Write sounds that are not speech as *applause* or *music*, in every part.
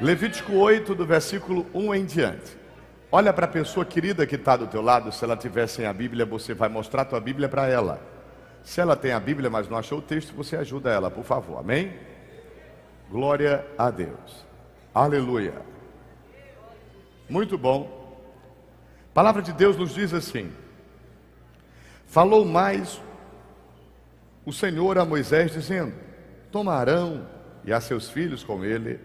Levítico 8, do versículo 1 em diante. Olha para a pessoa querida que está do teu lado, se ela tiver sem a Bíblia, você vai mostrar a tua Bíblia para ela. Se ela tem a Bíblia, mas não achou o texto, você ajuda ela, por favor. Amém? Glória a Deus. Aleluia. Muito bom. A palavra de Deus nos diz assim: Falou mais o Senhor a Moisés, dizendo: Toma Arão e a seus filhos com ele,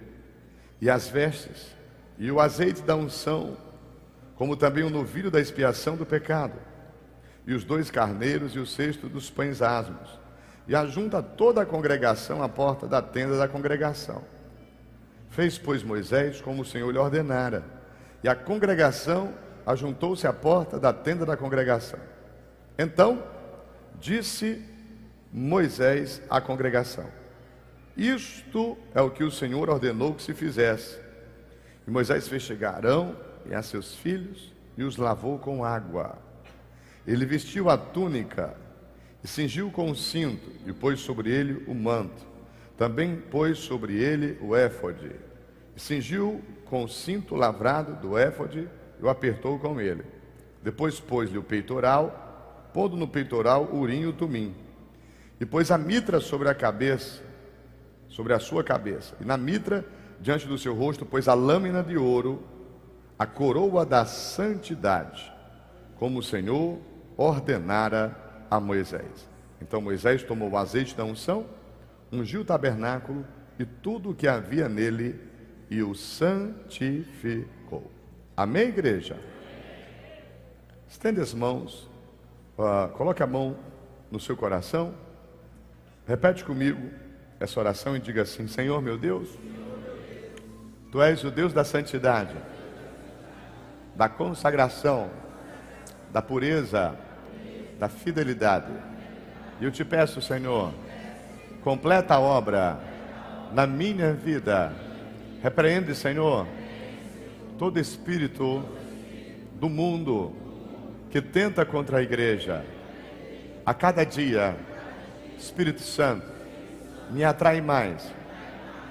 e as vestes, e o azeite da unção, como também o novilho da expiação do pecado, e os dois carneiros e o cesto dos pães asmos, e ajunta toda a congregação à porta da tenda da congregação. Fez, pois, Moisés como o Senhor lhe ordenara, e a congregação ajuntou-se à porta da tenda da congregação. Então, disse Moisés à congregação: Isto é o que o Senhor ordenou que se fizesse. E Moisés fez chegar Arão e a seus filhos e os lavou com água. Ele vestiu a túnica e cingiu com o cinto e pôs sobre ele o manto. Também pôs sobre ele o éfode. E cingiu com o cinto lavrado do éfode e o apertou com ele. Depois pôs-lhe o peitoral, pondo no peitoral o urim e o tumim. E pôs a mitra sobre a cabeça, sobre a sua cabeça. E na mitra, diante do seu rosto, pôs a lâmina de ouro a coroa da santidade, como o Senhor ordenara a Moisés. Então Moisés tomou o azeite da unção, ungiu o tabernáculo e tudo o que havia nele e o santificou. Amém, igreja? Estende as mãos, uh, coloque a mão no seu coração, repete comigo essa oração e diga assim: Senhor meu Deus, Tu és o Deus da santidade da consagração, da pureza, da fidelidade. E eu te peço, Senhor, completa a obra na minha vida. Repreende, Senhor, todo espírito do mundo que tenta contra a igreja. A cada dia, Espírito Santo, me atrai mais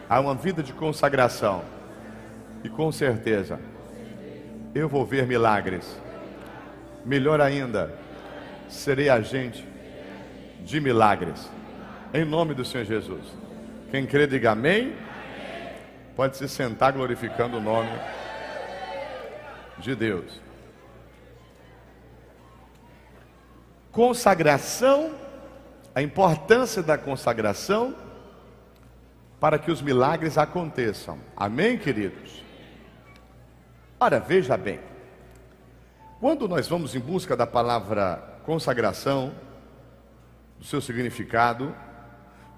a uma vida de consagração. E com certeza, eu vou ver milagres. Melhor ainda, serei agente de milagres. Em nome do Senhor Jesus. Quem crê, diga amém. Pode se sentar glorificando o nome de Deus. Consagração, a importância da consagração para que os milagres aconteçam. Amém, queridos? Ora, veja bem, quando nós vamos em busca da palavra consagração, do seu significado,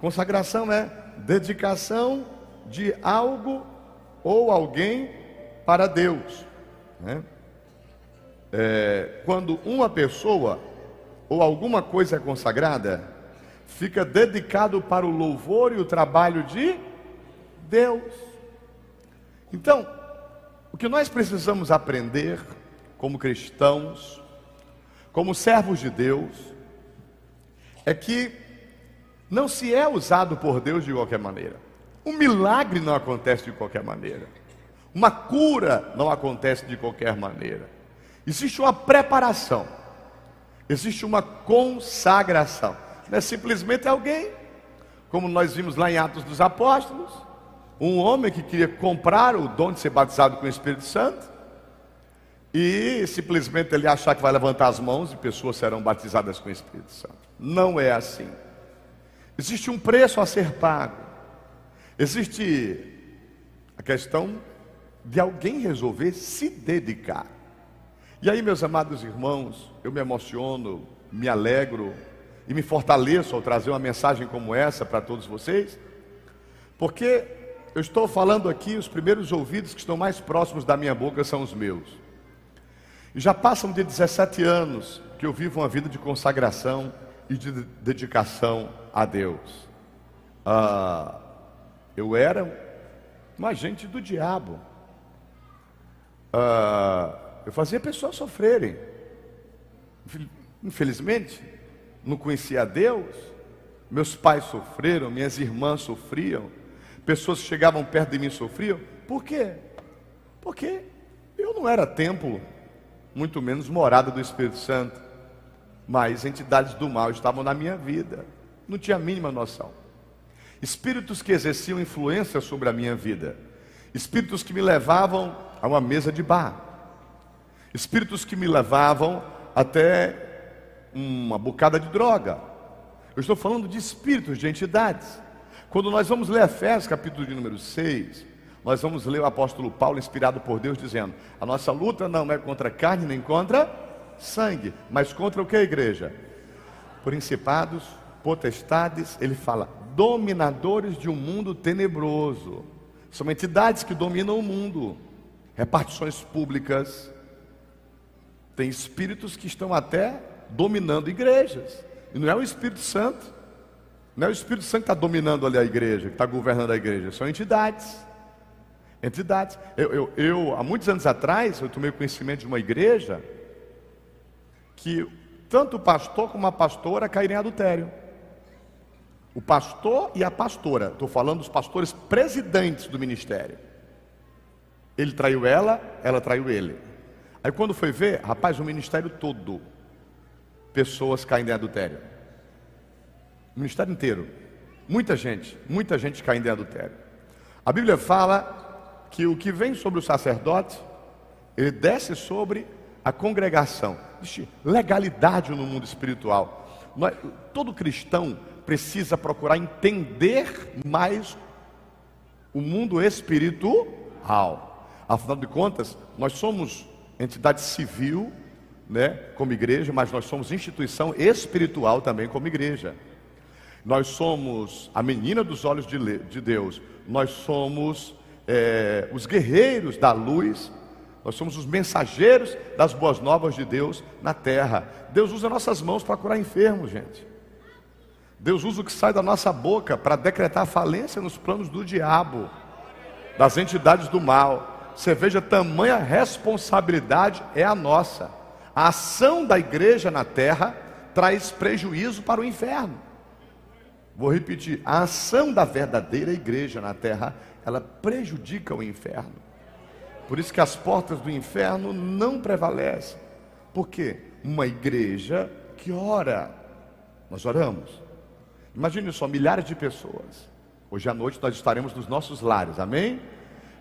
consagração é dedicação de algo ou alguém para Deus. Né? É, quando uma pessoa ou alguma coisa é consagrada, fica dedicado para o louvor e o trabalho de Deus. Então, o que nós precisamos aprender como cristãos, como servos de Deus, é que não se é usado por Deus de qualquer maneira. Um milagre não acontece de qualquer maneira. Uma cura não acontece de qualquer maneira. Existe uma preparação. Existe uma consagração. Não é simplesmente alguém, como nós vimos lá em Atos dos Apóstolos, um homem que queria comprar o dom de ser batizado com o Espírito Santo e simplesmente ele achar que vai levantar as mãos e pessoas serão batizadas com o Espírito Santo. Não é assim. Existe um preço a ser pago. Existe a questão de alguém resolver se dedicar. E aí, meus amados irmãos, eu me emociono, me alegro e me fortaleço ao trazer uma mensagem como essa para todos vocês, porque eu estou falando aqui, os primeiros ouvidos que estão mais próximos da minha boca são os meus. E já passam de 17 anos que eu vivo uma vida de consagração e de dedicação a Deus. Ah, eu era um agente do diabo. Ah, eu fazia pessoas sofrerem. Infelizmente, não conhecia Deus. Meus pais sofreram, minhas irmãs sofriam. pessoas que chegavam perto de mim sofriam. Por quê? Porque eu não era templo, muito menos morada do Espírito Santo, mas entidades do mal estavam na minha vida, não tinha a mínima noção. Espíritos que exerciam influência sobre a minha vida, espíritos que me levavam a uma mesa de bar, espíritos que me levavam até uma bocada de droga. Eu estou falando de espíritos, de entidades. Quando nós vamos ler Efésios, capítulo de número 6, nós vamos ler o apóstolo Paulo, inspirado por Deus, dizendo: A nossa luta não é contra carne nem contra sangue, mas contra o que, igreja? Principados, potestades, ele fala, dominadores de um mundo tenebroso. São entidades que dominam o mundo, repartições públicas. Tem espíritos que estão até dominando igrejas, e não é o Espírito Santo, não é o Espírito Santo que está dominando ali a igreja, que está governando a igreja, são entidades entidades. Eu, eu, eu, há muitos anos atrás, eu tomei conhecimento de uma igreja que tanto o pastor como a pastora caíram em adultério. O pastor e a pastora, estou falando dos pastores presidentes do ministério. Ele traiu ela, ela traiu ele. Aí quando foi ver, rapaz, o ministério todo, pessoas caindo em adultério. O ministério inteiro. Muita gente, muita gente caindo em adultério. A Bíblia fala que o que vem sobre o sacerdote, ele desce sobre a congregação. Existe legalidade no mundo espiritual. Todo cristão precisa procurar entender mais o mundo espiritual. Afinal de contas, nós somos entidade civil, né, como igreja, mas nós somos instituição espiritual também como igreja. Nós somos a menina dos olhos de, de Deus. Nós somos é, os guerreiros da luz, nós somos os mensageiros das boas novas de Deus na terra. Deus usa nossas mãos para curar enfermos, gente. Deus usa o que sai da nossa boca para decretar falência nos planos do diabo, das entidades do mal. Você veja, tamanha responsabilidade é a nossa. A ação da igreja na terra traz prejuízo para o inferno. Vou repetir: a ação da verdadeira igreja na terra ela prejudica o inferno. Por isso que as portas do inferno não prevalecem. Por quê? Uma igreja que ora. Nós oramos. Imagine só, milhares de pessoas. Hoje à noite nós estaremos nos nossos lares, amém?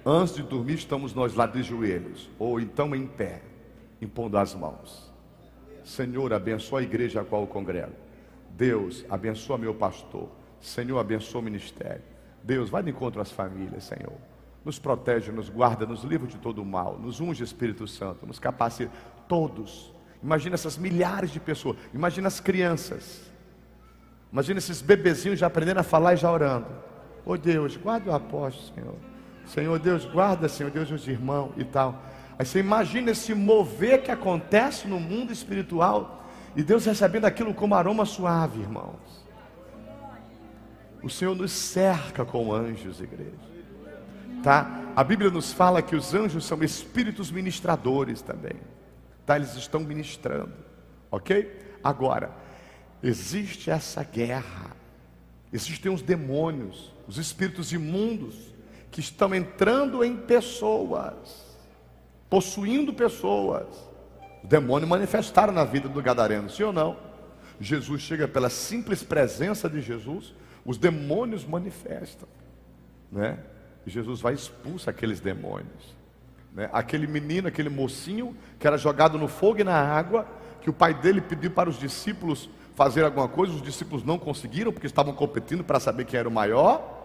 Antes de dormir, estamos nós lá de joelhos, ou então em pé, impondo as mãos. Senhor, abençoa a igreja a qual congrego. Deus, abençoa meu pastor. Senhor, abençoa o ministério. Deus, vai de encontro às famílias, Senhor. Nos protege, nos guarda, nos livra de todo o mal, nos unge Espírito Santo, nos capacita. Todos. Imagina essas milhares de pessoas. Imagina as crianças. Imagina esses bebezinhos já aprendendo a falar e já orando. Oh Deus, guarda o apóstolo, Senhor. Senhor Deus, guarda, Senhor Deus, os irmãos e tal. Aí você imagina esse mover que acontece no mundo espiritual e Deus recebendo aquilo como aroma suave, irmãos. O Senhor nos cerca com anjos, igreja. Tá? A Bíblia nos fala que os anjos são espíritos ministradores também. Tá? Eles estão ministrando. OK? Agora, existe essa guerra. Existem os demônios, os espíritos imundos que estão entrando em pessoas, possuindo pessoas. O demônio manifestaram na vida do gadareno, sim ou não? Jesus chega pela simples presença de Jesus, os demônios manifestam, né? E Jesus vai expulsar aqueles demônios. Né? Aquele menino, aquele mocinho que era jogado no fogo e na água, que o pai dele pediu para os discípulos fazer alguma coisa, os discípulos não conseguiram porque estavam competindo para saber quem era o maior.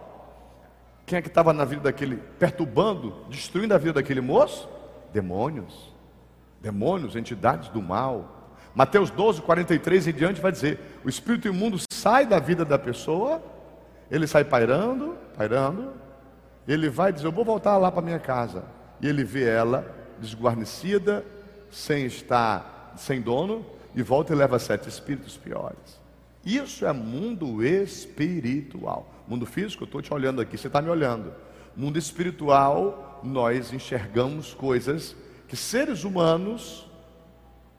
Quem é que estava na vida daquele, perturbando, destruindo a vida daquele moço? Demônios. Demônios, entidades do mal. Mateus 12, 43 em diante vai dizer: o espírito imundo sai da vida da pessoa, ele sai pairando, pairando, ele vai dizer: Eu vou voltar lá para minha casa. E ele vê ela desguarnecida, sem estar, sem dono, e volta e leva sete espíritos piores. Isso é mundo espiritual. Mundo físico, eu estou te olhando aqui, você está me olhando. Mundo espiritual, nós enxergamos coisas que seres humanos,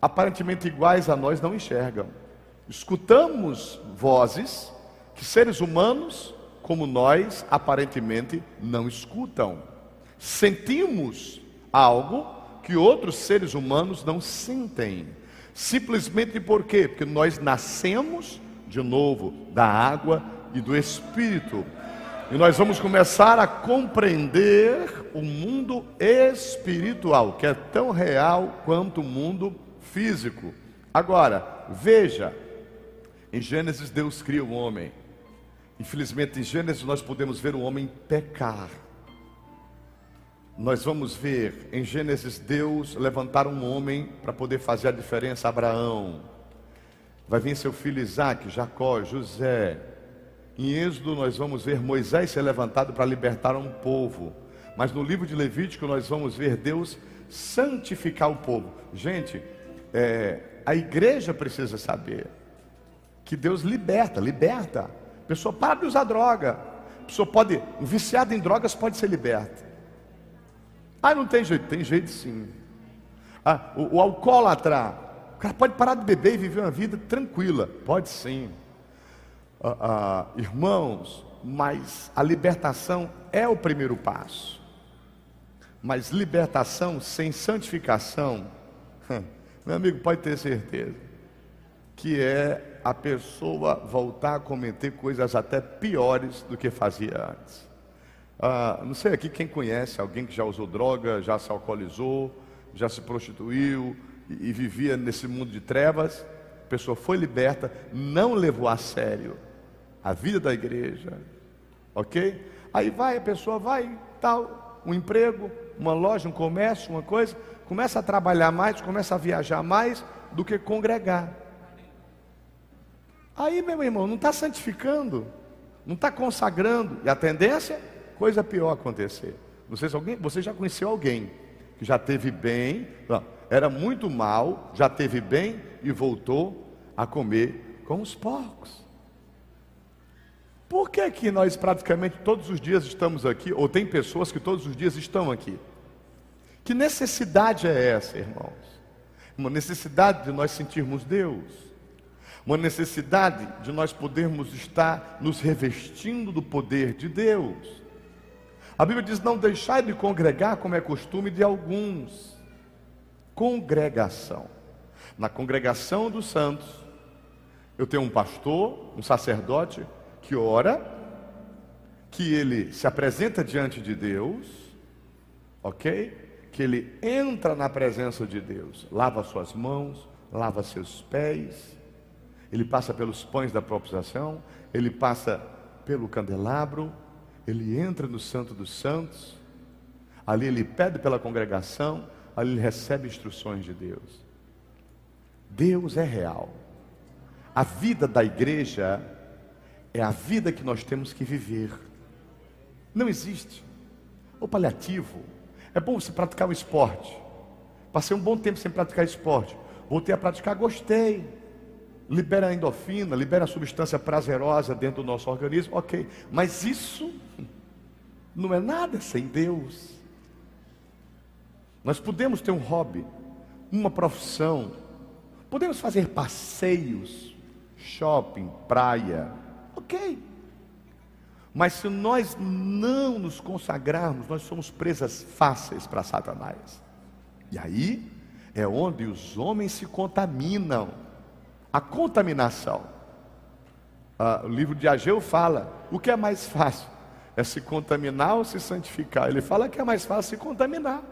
aparentemente iguais a nós, não enxergam. Escutamos vozes que seres humanos como nós aparentemente não escutam. Sentimos algo que outros seres humanos não sentem. Simplesmente por quê? Porque nós nascemos de novo da água e do Espírito. E nós vamos começar a compreender o mundo espiritual, que é tão real quanto o mundo físico. Agora, veja, em Gênesis Deus cria o homem. Infelizmente, em Gênesis nós podemos ver o homem pecar. Nós vamos ver em Gênesis Deus levantar um homem para poder fazer a diferença. Abraão, vai vir seu filho Isaac, Jacó, José, em Êxodo, nós vamos ver Moisés ser levantado para libertar um povo. Mas no livro de Levítico, nós vamos ver Deus santificar o povo. Gente, é, a igreja precisa saber que Deus liberta, liberta. A pessoa para de usar droga. A pessoa pode, um viciado em drogas pode ser liberta. Ah, não tem jeito, tem jeito sim. Ah, o, o alcoólatra, o cara pode parar de beber e viver uma vida tranquila. Pode sim ah, ah, irmãos, mas a libertação é o primeiro passo. Mas libertação sem santificação, *laughs* meu amigo, pode ter certeza, que é a pessoa voltar a cometer coisas até piores do que fazia antes. Ah, não sei aqui quem conhece alguém que já usou droga, já se alcoolizou, já se prostituiu e, e vivia nesse mundo de trevas. A pessoa foi liberta, não levou a sério a vida da igreja, ok? Aí vai, a pessoa vai, tal, um emprego, uma loja, um comércio, uma coisa, começa a trabalhar mais, começa a viajar mais do que congregar. Aí, meu irmão, não está santificando, não está consagrando, e a tendência, coisa pior acontecer. Não sei se alguém, você já conheceu alguém que já teve bem, não, era muito mal, já teve bem e voltou a comer com os porcos. Por que que nós praticamente todos os dias estamos aqui, ou tem pessoas que todos os dias estão aqui? Que necessidade é essa, irmãos? Uma necessidade de nós sentirmos Deus. Uma necessidade de nós podermos estar nos revestindo do poder de Deus. A Bíblia diz: não deixai de congregar, como é costume de alguns. Congregação. Na congregação dos santos, eu tenho um pastor, um sacerdote, que ora, que ele se apresenta diante de Deus, ok? Que ele entra na presença de Deus, lava suas mãos, lava seus pés, ele passa pelos pães da proposição, ele passa pelo candelabro, ele entra no Santo dos Santos, ali ele pede pela congregação, ali ele recebe instruções de Deus. Deus é real. A vida da igreja é a vida que nós temos que viver. Não existe. O paliativo. É bom você praticar o esporte. Passei um bom tempo sem praticar esporte. Voltei a praticar, gostei. Libera a endorfina, libera a substância prazerosa dentro do nosso organismo, ok. Mas isso *laughs* não é nada sem Deus. Nós podemos ter um hobby, uma profissão, podemos fazer passeios, shopping, praia, Ok. Mas se nós não nos consagrarmos, nós somos presas fáceis para Satanás. E aí é onde os homens se contaminam. A contaminação. Ah, o livro de Ageu fala: o que é mais fácil? É se contaminar ou se santificar? Ele fala que é mais fácil se contaminar.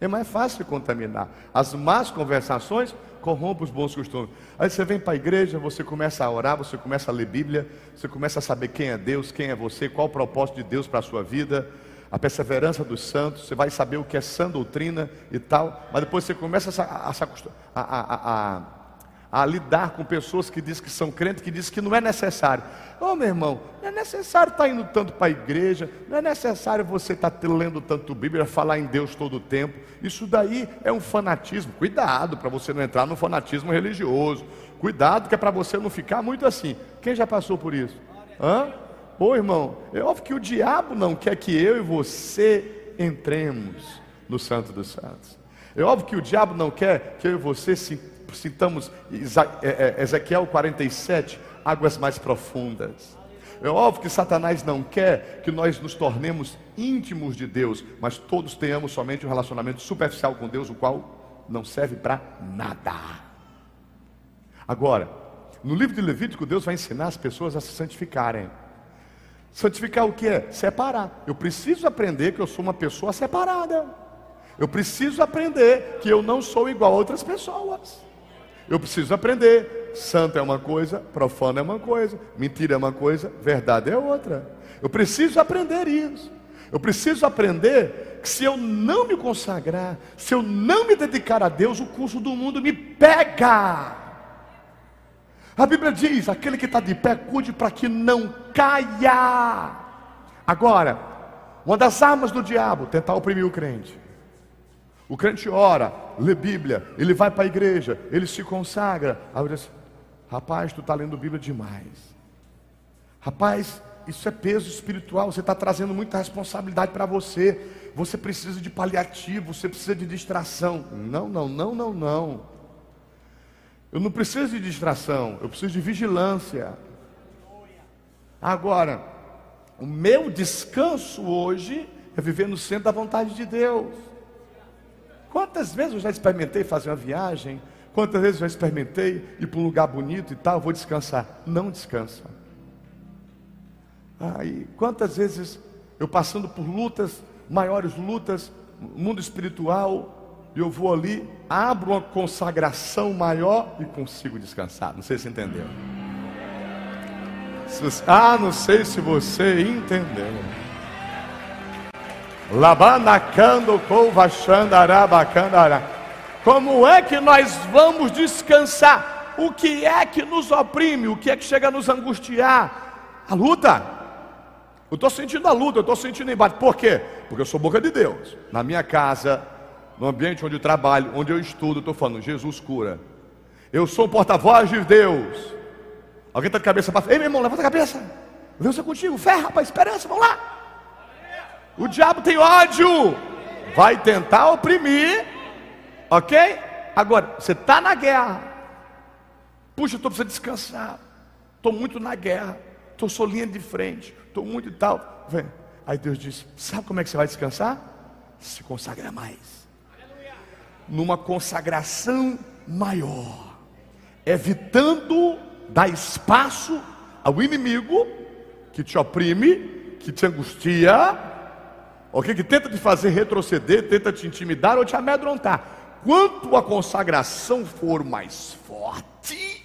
É mais fácil contaminar. As más conversações corrompe os bons costumes. Aí você vem para a igreja, você começa a orar, você começa a ler Bíblia, você começa a saber quem é Deus, quem é você, qual o propósito de Deus para a sua vida, a perseverança dos santos, você vai saber o que é sã doutrina e tal, mas depois você começa a, a, a, a a lidar com pessoas que dizem que são crentes, que dizem que não é necessário. Ô oh, meu irmão, não é necessário estar tá indo tanto para a igreja, não é necessário você estar tá lendo tanto Bíblia, falar em Deus todo o tempo. Isso daí é um fanatismo. Cuidado para você não entrar no fanatismo religioso. Cuidado que é para você não ficar muito assim. Quem já passou por isso? Hã? Ô irmão, é óbvio que o diabo não quer que eu e você entremos no Santo dos Santos. É óbvio que o diabo não quer que eu e você se citamos é, é, Ezequiel 47, águas mais profundas. É óbvio que Satanás não quer que nós nos tornemos íntimos de Deus, mas todos tenhamos somente um relacionamento superficial com Deus, o qual não serve para nada. Agora, no livro de Levítico, Deus vai ensinar as pessoas a se santificarem. Santificar o que é? Separar. Eu preciso aprender que eu sou uma pessoa separada. Eu preciso aprender que eu não sou igual a outras pessoas. Eu preciso aprender. Santo é uma coisa, profano é uma coisa, mentira é uma coisa, verdade é outra. Eu preciso aprender isso. Eu preciso aprender que se eu não me consagrar, se eu não me dedicar a Deus, o curso do mundo me pega. A Bíblia diz: aquele que está de pé, cuide para que não caia. Agora, uma das armas do diabo, tentar oprimir o crente. O crente ora, lê Bíblia, ele vai para a igreja, ele se consagra. Aí eu disse, rapaz, tu está lendo Bíblia demais. Rapaz, isso é peso espiritual, você está trazendo muita responsabilidade para você. Você precisa de paliativo, você precisa de distração. Não, não, não, não, não. Eu não preciso de distração, eu preciso de vigilância. Agora, o meu descanso hoje é viver no centro da vontade de Deus. Quantas vezes eu já experimentei fazer uma viagem? Quantas vezes eu já experimentei ir para um lugar bonito e tal, vou descansar? Não descansa. Aí, quantas vezes eu passando por lutas, maiores lutas, mundo espiritual, eu vou ali, abro uma consagração maior e consigo descansar. Não sei se entendeu. Ah, não sei se você entendeu. Labanacando Como é que nós vamos descansar? O que é que nos oprime? O que é que chega a nos angustiar? A luta. Eu estou sentindo a luta, eu estou sentindo embate. Por quê? Porque eu sou boca de Deus. Na minha casa, no ambiente onde eu trabalho, onde eu estudo, estou falando, Jesus cura. Eu sou um porta-voz de Deus. Alguém está de cabeça para Ei, meu irmão, levanta a cabeça. Deus é contigo. Fé, rapaz, esperança, vamos lá. O diabo tem ódio, vai tentar oprimir, ok? Agora, você está na guerra. Puxa, eu estou precisando descansar. Estou muito na guerra. Estou só linha de frente. Estou muito e tal. Vem. Aí Deus diz: Sabe como é que você vai descansar? Se consagra mais. Numa consagração maior, evitando dar espaço ao inimigo que te oprime, que te angustia, ok? Que tenta te fazer retroceder, tenta te intimidar ou te amedrontar. Quanto a consagração for mais forte,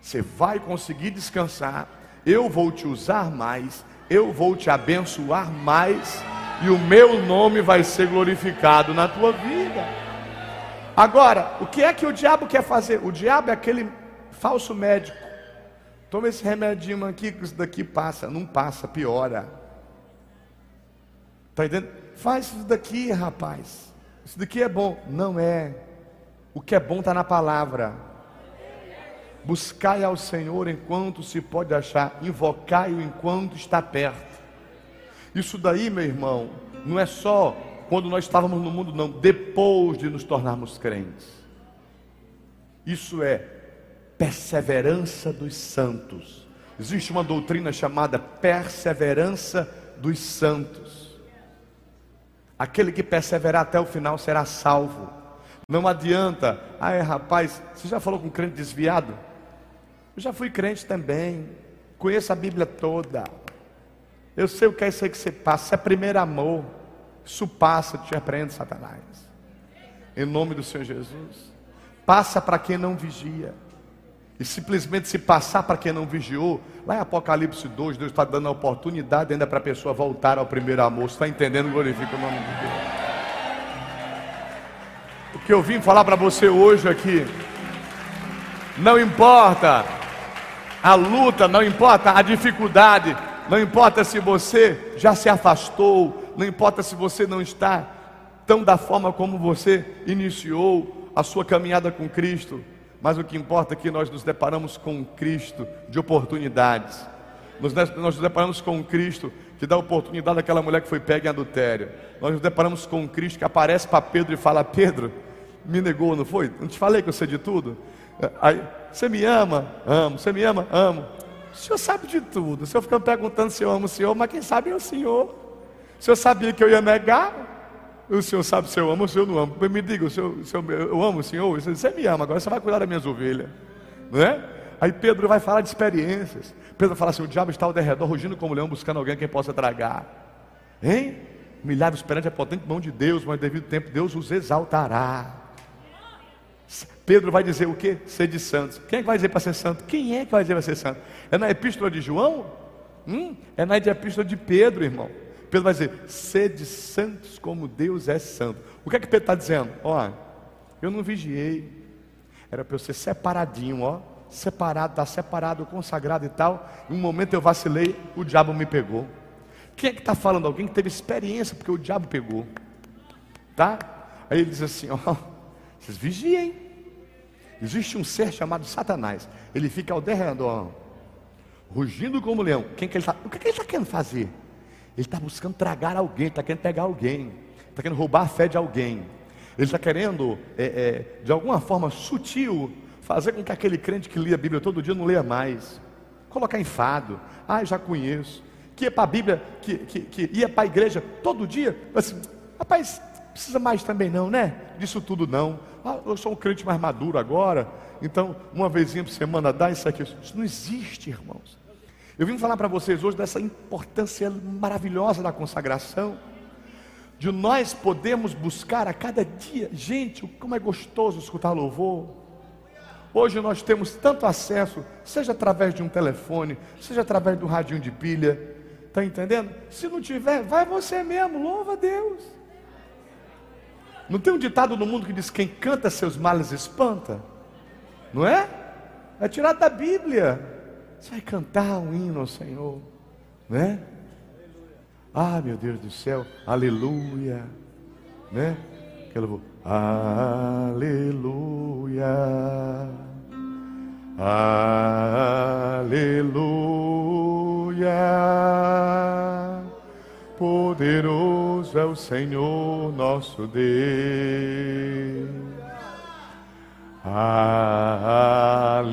você vai conseguir descansar. Eu vou te usar mais, eu vou te abençoar mais, e o meu nome vai ser glorificado na tua vida. Agora, o que é que o diabo quer fazer? O diabo é aquele falso médico. Toma esse remedinho aqui, que isso daqui passa. Não passa, piora. Está entendendo? Faz isso daqui, rapaz. Isso daqui é bom. Não é. O que é bom está na palavra. Buscai ao Senhor enquanto se pode achar, invocai-o enquanto está perto. Isso daí, meu irmão, não é só quando nós estávamos no mundo, não, depois de nos tornarmos crentes. Isso é perseverança dos santos. Existe uma doutrina chamada perseverança dos santos. Aquele que perseverar até o final será salvo. Não adianta, ai rapaz, você já falou com crente desviado? Eu já fui crente também, conheço a Bíblia toda. Eu sei o que é isso aí que você passa, isso é primeiro amor. Isso passa, te repreende, Satanás. Em nome do Senhor Jesus. Passa para quem não vigia. E simplesmente se passar para quem não vigiou, lá em Apocalipse 2, Deus está dando a oportunidade ainda para a pessoa voltar ao primeiro amor. Você está entendendo? Glorifica o nome de Deus. O que eu vim falar para você hoje aqui, não importa a luta, não importa a dificuldade, não importa se você já se afastou, não importa se você não está tão da forma como você iniciou a sua caminhada com Cristo. Mas o que importa é que nós nos deparamos com um Cristo de oportunidades. Nós, nós nos deparamos com um Cristo que dá oportunidade àquela mulher que foi pega em adultério. Nós nos deparamos com um Cristo que aparece para Pedro e fala: Pedro, me negou, não foi? Não te falei que eu sei de tudo? Aí, você me ama? Amo. Você me ama? Amo. O senhor sabe de tudo. O senhor fica perguntando se eu amo o senhor, mas quem sabe é o senhor. O senhor sabia que eu ia negar? O senhor sabe se eu amo ou se eu não amo. Me diga, o senhor, o senhor, eu amo o senhor? Você me ama, agora você vai cuidar das minhas ovelhas. Não é? Aí Pedro vai falar de experiências. Pedro fala assim: o diabo está ao derredor, rugindo como leão, buscando alguém quem possa tragar. Hein? Humilhar-vos perante a potente mão de Deus, mas devido tempo Deus os exaltará. Pedro vai dizer o que? Ser de santos. Quem é que vai dizer para ser santo? Quem é que vai dizer para ser santo? É na epístola de João? Hum? É na epístola de Pedro, irmão. Pedro vai dizer: sede santos como Deus é santo. O que é que Pedro está dizendo? Ó, eu não vigiei. Era para eu ser separadinho, ó separado, está separado, consagrado e tal. Em um momento eu vacilei, o diabo me pegou. Quem é que está falando? Alguém que teve experiência, porque o diabo pegou. Tá? Aí ele diz assim: *laughs* ó, vocês vigiem. Existe um ser chamado Satanás. Ele fica ao derredor, rugindo como leão. Quem que ele tá, o que, que ele está querendo fazer? Ele está buscando tragar alguém, está querendo pegar alguém, está querendo roubar a fé de alguém. Ele está querendo, é, é, de alguma forma sutil, fazer com que aquele crente que lia a Bíblia todo dia não leia mais, colocar enfado, ah, já conheço, que ia para a Bíblia, que, que, que ia para a igreja todo dia, assim, rapaz, precisa mais também não, né? Disso tudo não. Ah, eu sou um crente mais maduro agora, então uma vezinha por semana dá isso aqui. Isso não existe, irmãos. Eu vim falar para vocês hoje dessa importância maravilhosa da consagração, de nós podermos buscar a cada dia, gente, como é gostoso escutar louvor, Hoje nós temos tanto acesso, seja através de um telefone, seja através um radinho de pilha. Está entendendo? Se não tiver, vai você mesmo, louva a Deus. Não tem um ditado no mundo que diz: quem canta seus males espanta? Não é? É tirado da Bíblia. Você vai cantar um hino ao Senhor, não é? Ah, meu Deus do céu, aleluia, né? Aquela Aleluia. Aleluia. Poderoso é o Senhor nosso Deus. Aleluia.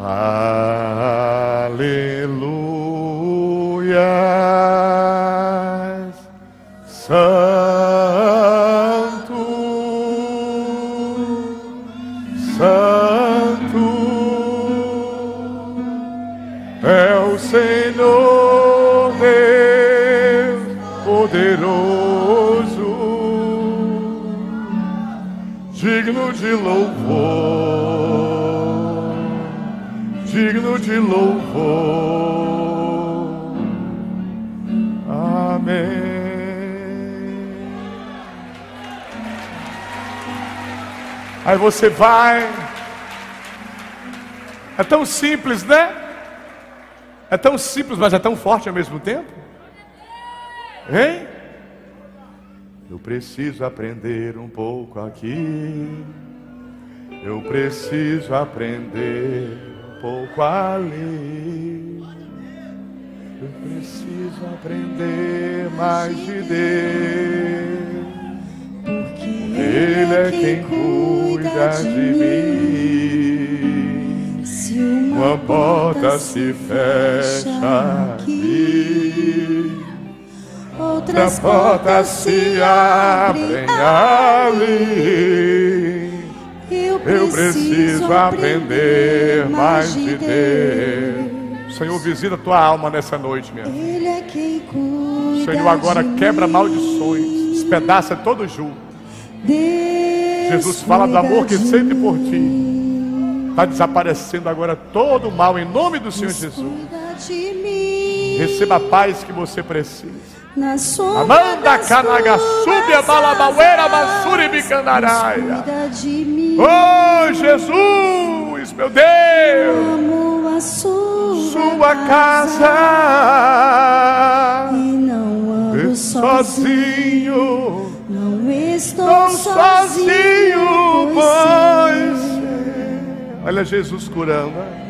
Aleluia. De louvor, digno de louvor. Amém. Aí você vai. É tão simples, né? É tão simples, mas é tão forte ao mesmo tempo. Hein? Eu preciso aprender um pouco aqui. Eu preciso aprender um pouco ali. Eu preciso aprender mais de Deus. Porque Ele é quem cuida de mim. Se uma porta se fecha aqui, outras portas se abrem ali. Eu preciso aprender mais de Deus. Senhor, visita tua alma nessa noite, minha filha. É Senhor, agora quebra maldições, despedaça todo jugo. Jesus fala do amor que sente por ti. Está desaparecendo agora todo o mal em nome do Senhor Jesus. Receba a paz que você precisa. Amanda Kanagasubi Balabauera Basuri Bicandaraia. Oh Jesus, meu Deus, sua casa. E não ando sozinho. Não estou sozinho, pois. Olha Jesus curando.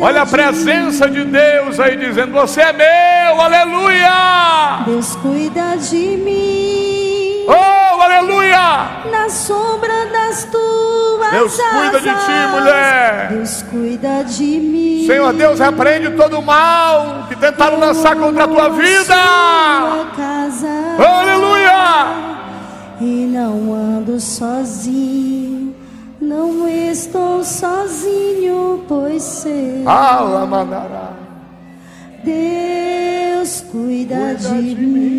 Olha a presença de Deus aí dizendo: Você é meu, aleluia. Deus cuida de mim. Oh, aleluia! Na sombra das tuas Deus cuida de ti, asas. mulher. Deus cuida de mim. Senhor Deus, repreende todo o mal que tentaram lançar contra a tua vida. Casa. Aleluia! E não ando sozinho, estou sozinho, pois sei. Alamandará. Deus cuida, Cuida de, de mim.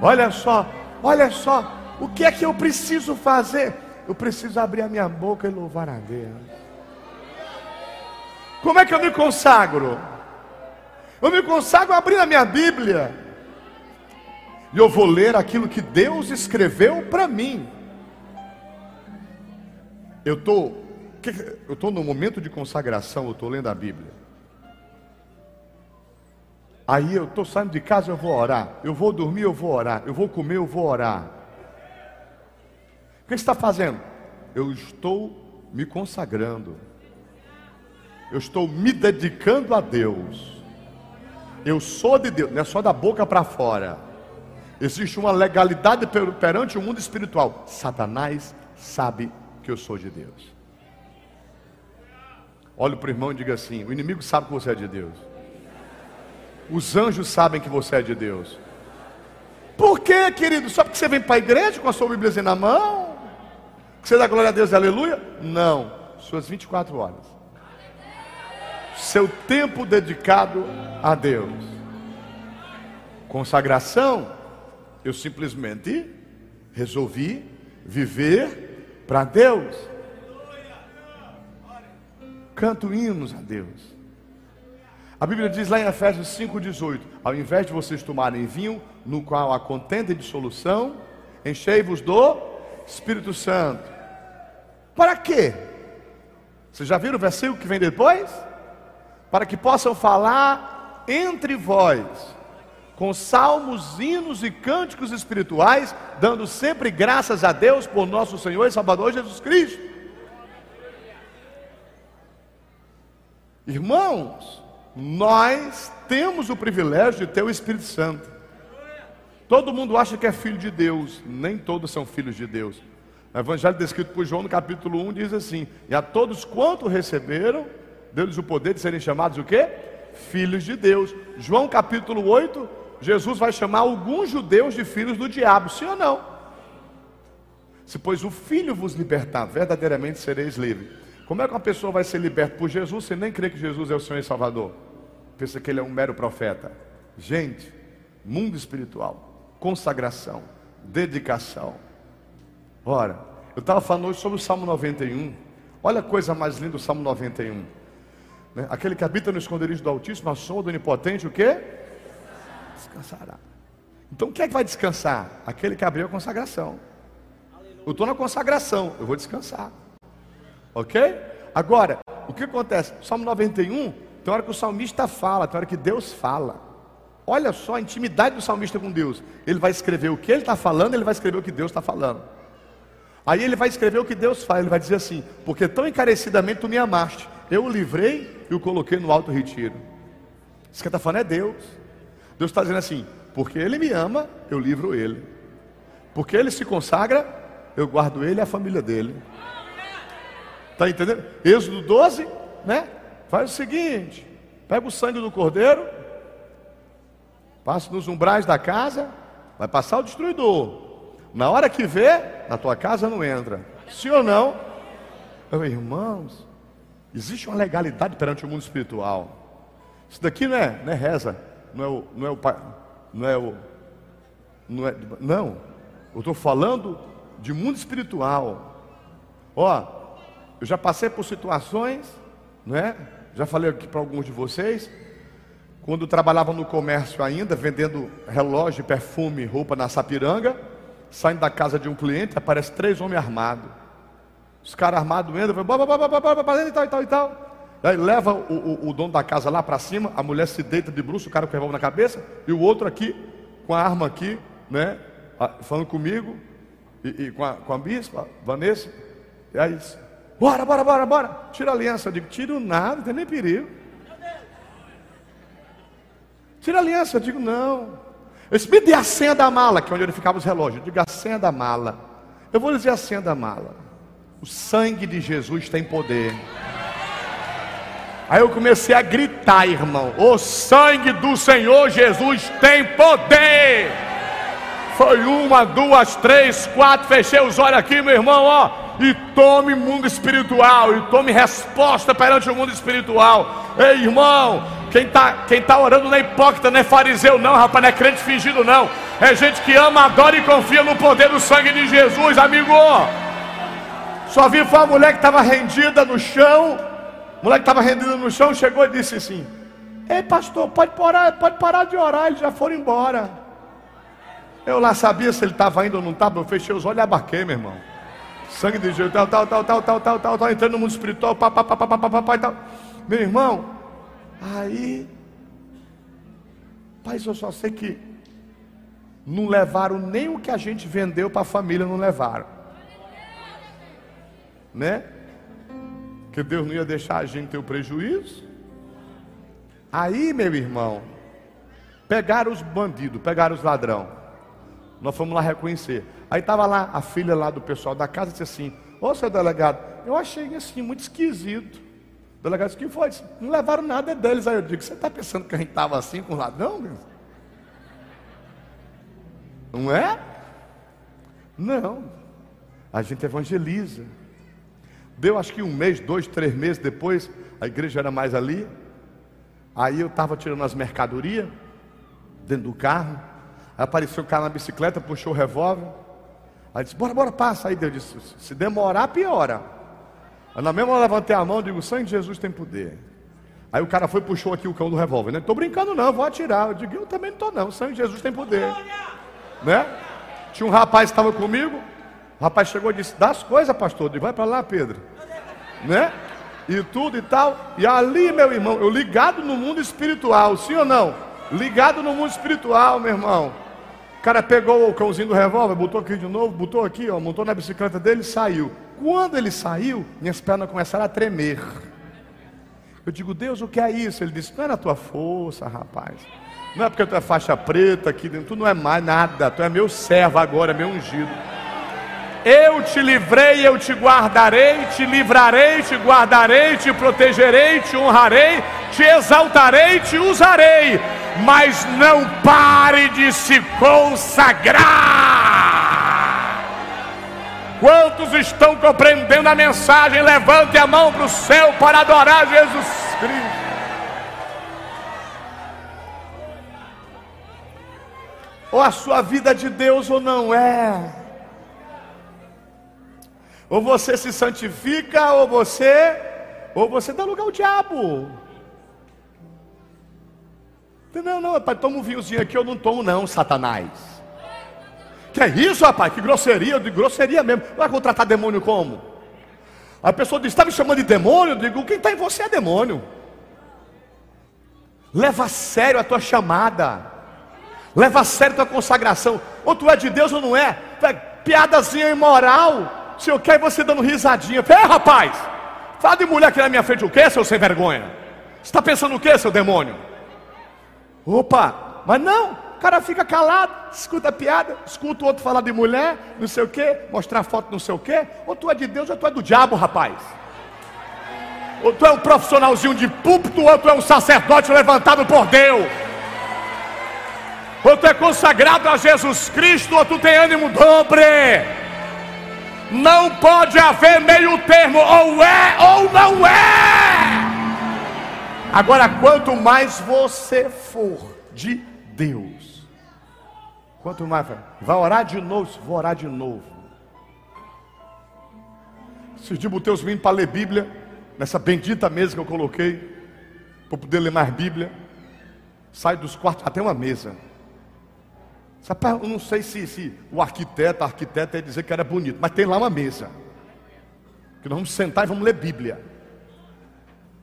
Olha só, olha só. O que é que eu preciso fazer? Eu preciso abrir a minha boca e louvar a Deus. Como é que eu me consagro? Eu me consagro abrindo a minha Bíblia. E eu vou ler aquilo que Deus escreveu para mim. Eu tô, eu tô no momento de consagração, eu tô lendo a Bíblia. Aí eu estou saindo de casa, eu vou orar. Eu vou dormir, eu vou orar. Eu vou comer, eu vou orar. O que está fazendo? Eu estou me consagrando. Eu estou me dedicando a Deus. Eu sou de Deus, não é só da boca para fora. Existe uma legalidade per- perante o mundo espiritual. Satanás sabe que eu sou de Deus. Olhe para o irmão e diga assim: o inimigo sabe que você é de Deus. Os anjos sabem que você é de Deus. Por quê, querido? Só porque você vem para a igreja com a sua Bíblia na mão? Que você dá glória a Deus aleluia? Não. Suas 24 horas. Seu tempo dedicado a Deus. Consagração, eu simplesmente resolvi viver para Deus. Canto hinos a Deus. A Bíblia diz lá em Efésios 5,18: Ao invés de vocês tomarem vinho, no qual há contenda e dissolução, enchei-vos do Espírito Santo. Para quê? Vocês já viram o versículo que vem depois? Para que possam falar entre vós, com salmos, hinos e cânticos espirituais, dando sempre graças a Deus por nosso Senhor e Salvador Jesus Cristo. Irmãos, nós temos o privilégio de ter o Espírito Santo. Todo mundo acha que é filho de Deus, nem todos são filhos de Deus. O Evangelho descrito por João no capítulo 1 diz assim: E a todos quanto receberam, deu-lhes o poder de serem chamados o quê? Filhos de Deus. João capítulo 8, Jesus vai chamar alguns judeus de filhos do diabo, sim ou não? Se pois o Filho vos libertar, verdadeiramente sereis livres. Como é que uma pessoa vai ser liberta por Jesus sem nem crer que Jesus é o Senhor e Salvador? Pensa que ele é um mero profeta. Gente, mundo espiritual, consagração, dedicação. Ora, eu estava falando hoje sobre o Salmo 91. Olha a coisa mais linda do Salmo 91. Né? Aquele que habita no esconderijo do Altíssimo, a sombra do Onipotente, o quê? Descansará. Então quem é que vai descansar? Aquele que abriu a consagração. Eu estou na consagração, eu vou descansar. Ok? Agora, o que acontece? Salmo 91, tem hora que o salmista fala, tem hora que Deus fala. Olha só a intimidade do salmista com Deus. Ele vai escrever o que ele está falando, ele vai escrever o que Deus está falando. Aí ele vai escrever o que Deus fala, ele vai dizer assim: Porque tão encarecidamente tu me amaste, eu o livrei e o coloquei no alto retiro. Isso que está falando é Deus. Deus está dizendo assim: Porque ele me ama, eu livro ele. Porque ele se consagra, eu guardo ele e a família dele. Está entendendo? Êxodo 12, né? Faz o seguinte: pega o sangue do cordeiro, passa nos umbrais da casa, vai passar o destruidor. Na hora que vê, na tua casa não entra. Sim ou não? Meu irmãos, existe uma legalidade perante o mundo espiritual. Isso daqui não é, não é reza, não é o, não é o, pa- não é o, não é, não. Eu estou falando de mundo espiritual. Ó, eu já passei por situações, né? Já falei aqui para alguns de vocês. Quando trabalhava no comércio ainda, vendendo relógio, perfume, roupa na Sapiranga, saindo da casa de um cliente, aparece três homens armados. Os caras armados entram, blá, e tal, e tal, e tal. Aí leva o, o- o dono da casa lá para cima, a mulher se deita de bruxo, o cara com o revólver na cabeça, e o outro aqui, com a arma aqui, né? Falando comigo, e, e com, a, com a bispa, Vanessa. E aí, bora, bora, bora, bora. Tira a aliança. Eu digo, tiro nada, não tem nem perigo. Tira a aliança. Eu digo, não. Eu disse, me dê a senha da mala, que é onde ele ficava os relógios. Eu digo, a senha da mala. Eu vou dizer a senha da mala. O sangue de Jesus tem poder. Aí eu comecei a gritar, irmão: O sangue do Senhor Jesus tem poder. Foi uma, duas, três, quatro. Fechei os olhos aqui, meu irmão, ó. E tome mundo espiritual. E tome resposta perante o mundo espiritual. Ei, irmão, quem está quem tá orando não é hipócrita, não é fariseu, não, rapaz, não é crente fingido, não. É gente que ama, adora e confia no poder do sangue de Jesus, amigo. Só vi foi uma mulher que estava rendida no chão. A mulher que estava rendida no chão chegou e disse assim: Ei, pastor, pode parar, pode parar de orar, eles já foram embora. Eu lá sabia se ele estava indo ou não estava, eu fechei os olhos e abarquei, meu irmão. Sangue de Jesus, tal, tal, tal, tal, tal, tal, tal, tal, entrando no mundo espiritual, pá, pá, pá, pá, pá, pá, pá, tal. Meu irmão, aí, pai, eu só sei que não levaram nem o que a gente vendeu para a família, não levaram. Né? Que Deus não ia deixar a gente ter o prejuízo. Aí, meu irmão, pegaram os bandidos, pegaram os ladrão. Nós fomos lá reconhecer. Aí estava lá a filha lá do pessoal da casa disse assim: Ô seu delegado, eu achei assim muito esquisito. O delegado disse: que foi? Não levaram nada deles. Aí eu digo: Você está pensando que a gente estava assim com ladrão? Meu? Não é? Não. A gente evangeliza. Deu acho que um mês, dois, três meses depois, a igreja era mais ali. Aí eu estava tirando as mercadorias dentro do carro. Aí apareceu o cara na bicicleta, puxou o revólver. Aí disse: Bora, bora, passa. Aí Deus disse: Se demorar, piora. Aí na mesma hora levantei a mão e digo: O sangue de Jesus tem poder. Aí o cara foi puxou aqui o cão do revólver. Né? estou brincando, não, vou atirar. Eu digo: Eu também não estou, não. O sangue de Jesus tem poder. Né? Tinha um rapaz que estava comigo. Rapaz chegou e disse: Dá as coisas, pastor. Eu digo: Vai para lá, Pedro. Né? E tudo e tal. E ali, meu irmão, eu ligado no mundo espiritual, sim ou não? Ligado no mundo espiritual, meu irmão. O cara pegou o cãozinho do revólver, botou aqui de novo, botou aqui, ó, montou na bicicleta dele e saiu. Quando ele saiu, minhas pernas começaram a tremer. Eu digo, Deus, o que é isso? Ele disse, não é na tua força, rapaz. Não é porque tu é faixa preta aqui dentro, tu não é mais nada, tu é meu servo agora, meu ungido. Eu te livrei, eu te guardarei, te livrarei, te guardarei, te protegerei, te honrarei, te exaltarei, te usarei mas não pare de se consagrar. Quantos estão compreendendo a mensagem? Levante a mão para o céu para adorar Jesus Cristo. Ou a sua vida de Deus ou não é. Ou você se santifica, ou você, ou você dá lugar ao diabo. Não, não, rapaz, toma um vinhozinho aqui, eu não tomo, não, Satanás. Que é isso, rapaz? Que grosseria, de grosseria mesmo. Vai contratar demônio como? A pessoa diz: está me chamando de demônio? Eu digo: quem está em você é demônio. Leva a sério a tua chamada. Leva a sério a tua consagração. Ou tu é de Deus ou não é. é piadazinha imoral. Se eu quero você dando risadinha. É, rapaz. Fala de mulher aqui na minha frente o quê, seu sem vergonha? Você está pensando o quê, seu demônio? Opa, mas não, o cara fica calado, escuta a piada, escuta o outro falar de mulher, não sei o que, mostrar foto não sei o que, ou tu é de Deus ou tu é do diabo, rapaz. Ou tu é um profissionalzinho de púlpito, ou tu é um sacerdote levantado por Deus. Ou tu é consagrado a Jesus Cristo, ou tu tem ânimo dobre. Não pode haver meio termo, ou é ou não é. Agora, quanto mais você for de Deus, quanto mais vai, orar de novo, vou orar de novo. Esses dias botei os meninos para ler Bíblia, nessa bendita mesa que eu coloquei, para poder ler mais Bíblia. Sai dos quartos, até uma mesa. Eu não sei se, se o arquiteto, a arquiteta ia dizer que era bonito, mas tem lá uma mesa. Que nós vamos sentar e vamos ler Bíblia.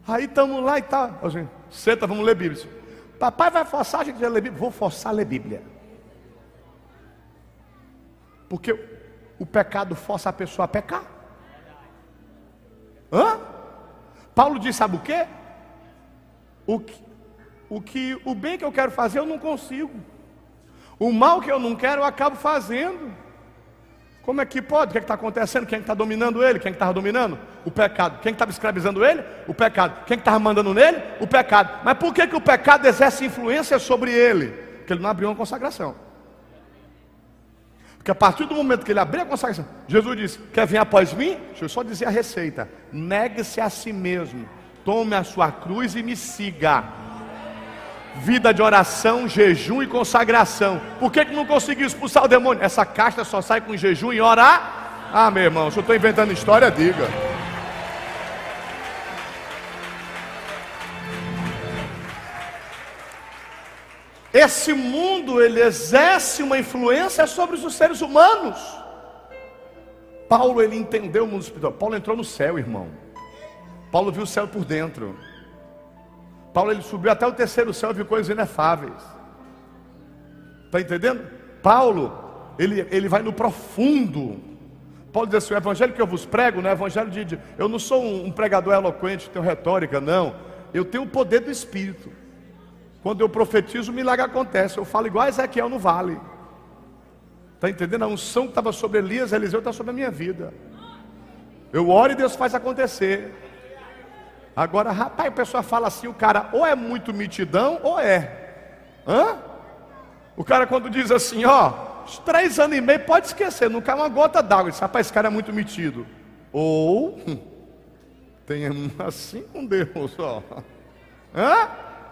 Aí estamos lá e tal. Tá, senta, vamos ler Bíblia. Papai vai forçar a gente a ler Bíblia. Vou forçar a ler Bíblia. Porque o pecado força a pessoa a pecar. Hã? Paulo diz: sabe o quê? O que, o que o bem que eu quero fazer eu não consigo. O mal que eu não quero, eu acabo fazendo. Como é que pode? O que é está acontecendo? Quem é está dominando ele? Quem é estava dominando? O pecado. Quem estava escravizando ele? O pecado. Quem estava mandando nele? O pecado. Mas por que, que o pecado exerce influência sobre ele? Porque ele não abriu uma consagração. Porque a partir do momento que ele abriu a consagração, Jesus disse: Quer vir após mim? Deixa eu só dizer a receita: negue-se a si mesmo, tome a sua cruz e me siga vida de oração, jejum e consagração. Por que, que não conseguiu expulsar o demônio? Essa casta só sai com jejum e orar. Ah, meu irmão, se eu estou inventando história, diga. Esse mundo ele exerce uma influência sobre os seres humanos. Paulo ele entendeu o mundo espiritual. Paulo entrou no céu, irmão. Paulo viu o céu por dentro. Paulo ele subiu até o terceiro céu e viu coisas inefáveis. Está entendendo? Paulo, ele, ele vai no profundo. Paulo diz assim: o evangelho que eu vos prego não é evangelho de. eu não sou um, um pregador eloquente, tenho retórica, não. Eu tenho o poder do Espírito. Quando eu profetizo, o milagre acontece. Eu falo igual a Ezequiel no vale. Está entendendo? A unção que estava sobre Elias, Eliseu está sobre a minha vida. Eu oro e Deus faz acontecer. Agora, rapaz, a pessoa fala assim, o cara ou é muito mitidão ou é. Hã? O cara quando diz assim, ó, três anos e meio, pode esquecer, não cai uma gota d'água. Diz, rapaz, esse cara é muito metido. Ou tem *laughs* assim com Deus, ó. Hã?